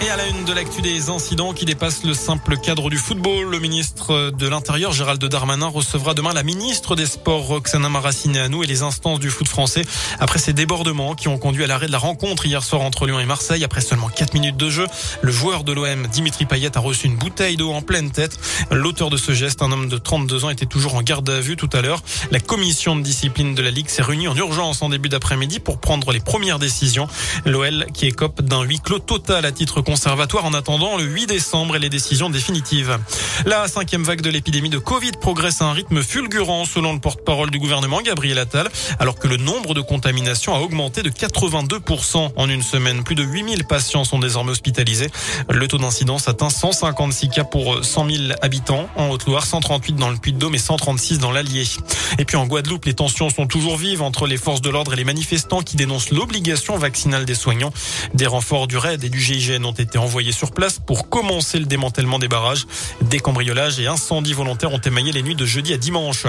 Et à la une de l'actu des incidents qui dépassent le simple cadre du football, le ministre de l'Intérieur Gérald Darmanin recevra demain la ministre des Sports Roxana Maracineanu et les instances du foot français après ces débordements qui ont conduit à l'arrêt de la rencontre hier soir entre Lyon et Marseille. Après seulement 4 minutes de jeu, le joueur de l'OM Dimitri Payet a reçu une bouteille d'eau en pleine tête. L'auteur de ce geste, un homme de 32 ans, était toujours en garde à vue tout à l'heure. La commission de discipline de la Ligue s'est réunie en urgence en début d'après-midi pour prendre les premières décisions. L'OL qui écope d'un huis clos total à titre conservatoire en attendant le 8 décembre et les décisions définitives. La cinquième vague de l'épidémie de Covid progresse à un rythme fulgurant selon le porte-parole du gouvernement Gabriel Attal, alors que le nombre de contaminations a augmenté de 82% en une semaine. Plus de 8000 patients sont désormais hospitalisés. Le taux d'incidence atteint 156 cas pour 100 000 habitants en Haute-Loire, 138 dans le Puy-de-Dôme et 136 dans l'Allier. Et puis en Guadeloupe, les tensions sont toujours vives entre les forces de l'ordre et les manifestants qui dénoncent l'obligation vaccinale des soignants. Des renforts du RAID et du GIGN ont été envoyés sur place pour commencer le démantèlement des barrages. Des cambriolages et incendies volontaires ont émaillé les nuits de jeudi à dimanche.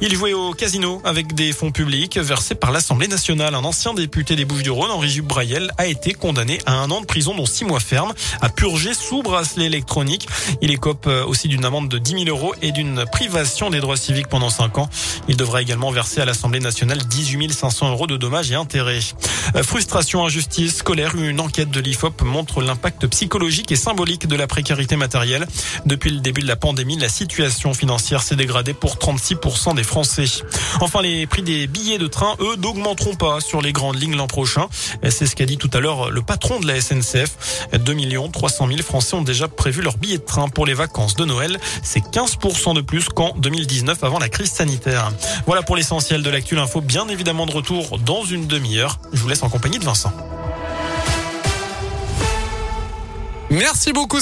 Il jouait au casino avec des fonds publics versés par l'Assemblée nationale. Un ancien député des Bouches-du-Rhône, Henri Brayel, a été condamné à un an de prison dont six mois ferme, à purger sous bracelet électronique. Il écope aussi d'une amende de 10 000 euros et d'une privation des droits civiques pendant cinq ans. Il devra également verser à l'Assemblée nationale 18 500 euros de dommages et intérêts. Frustration, injustice, colère, une enquête de l'IFOP montre l'impact psychologique et symbolique de la précarité matérielle. Depuis le début de la pandémie, la situation financière s'est dégradée pour 36% des Français. Enfin, les prix des billets de train, eux, n'augmenteront pas sur les grandes lignes l'an prochain. C'est ce qu'a dit tout à l'heure le patron de la SNCF. 2 300 000 Français ont déjà prévu leur billet de train pour les vacances de Noël. C'est 15% de plus qu'en 2019 avant la crise sanitaire. Voilà pour l'essentiel de l'actu. Info bien évidemment de retour dans une demi-heure. Je vous laisse en compagnie de Vincent. Merci beaucoup.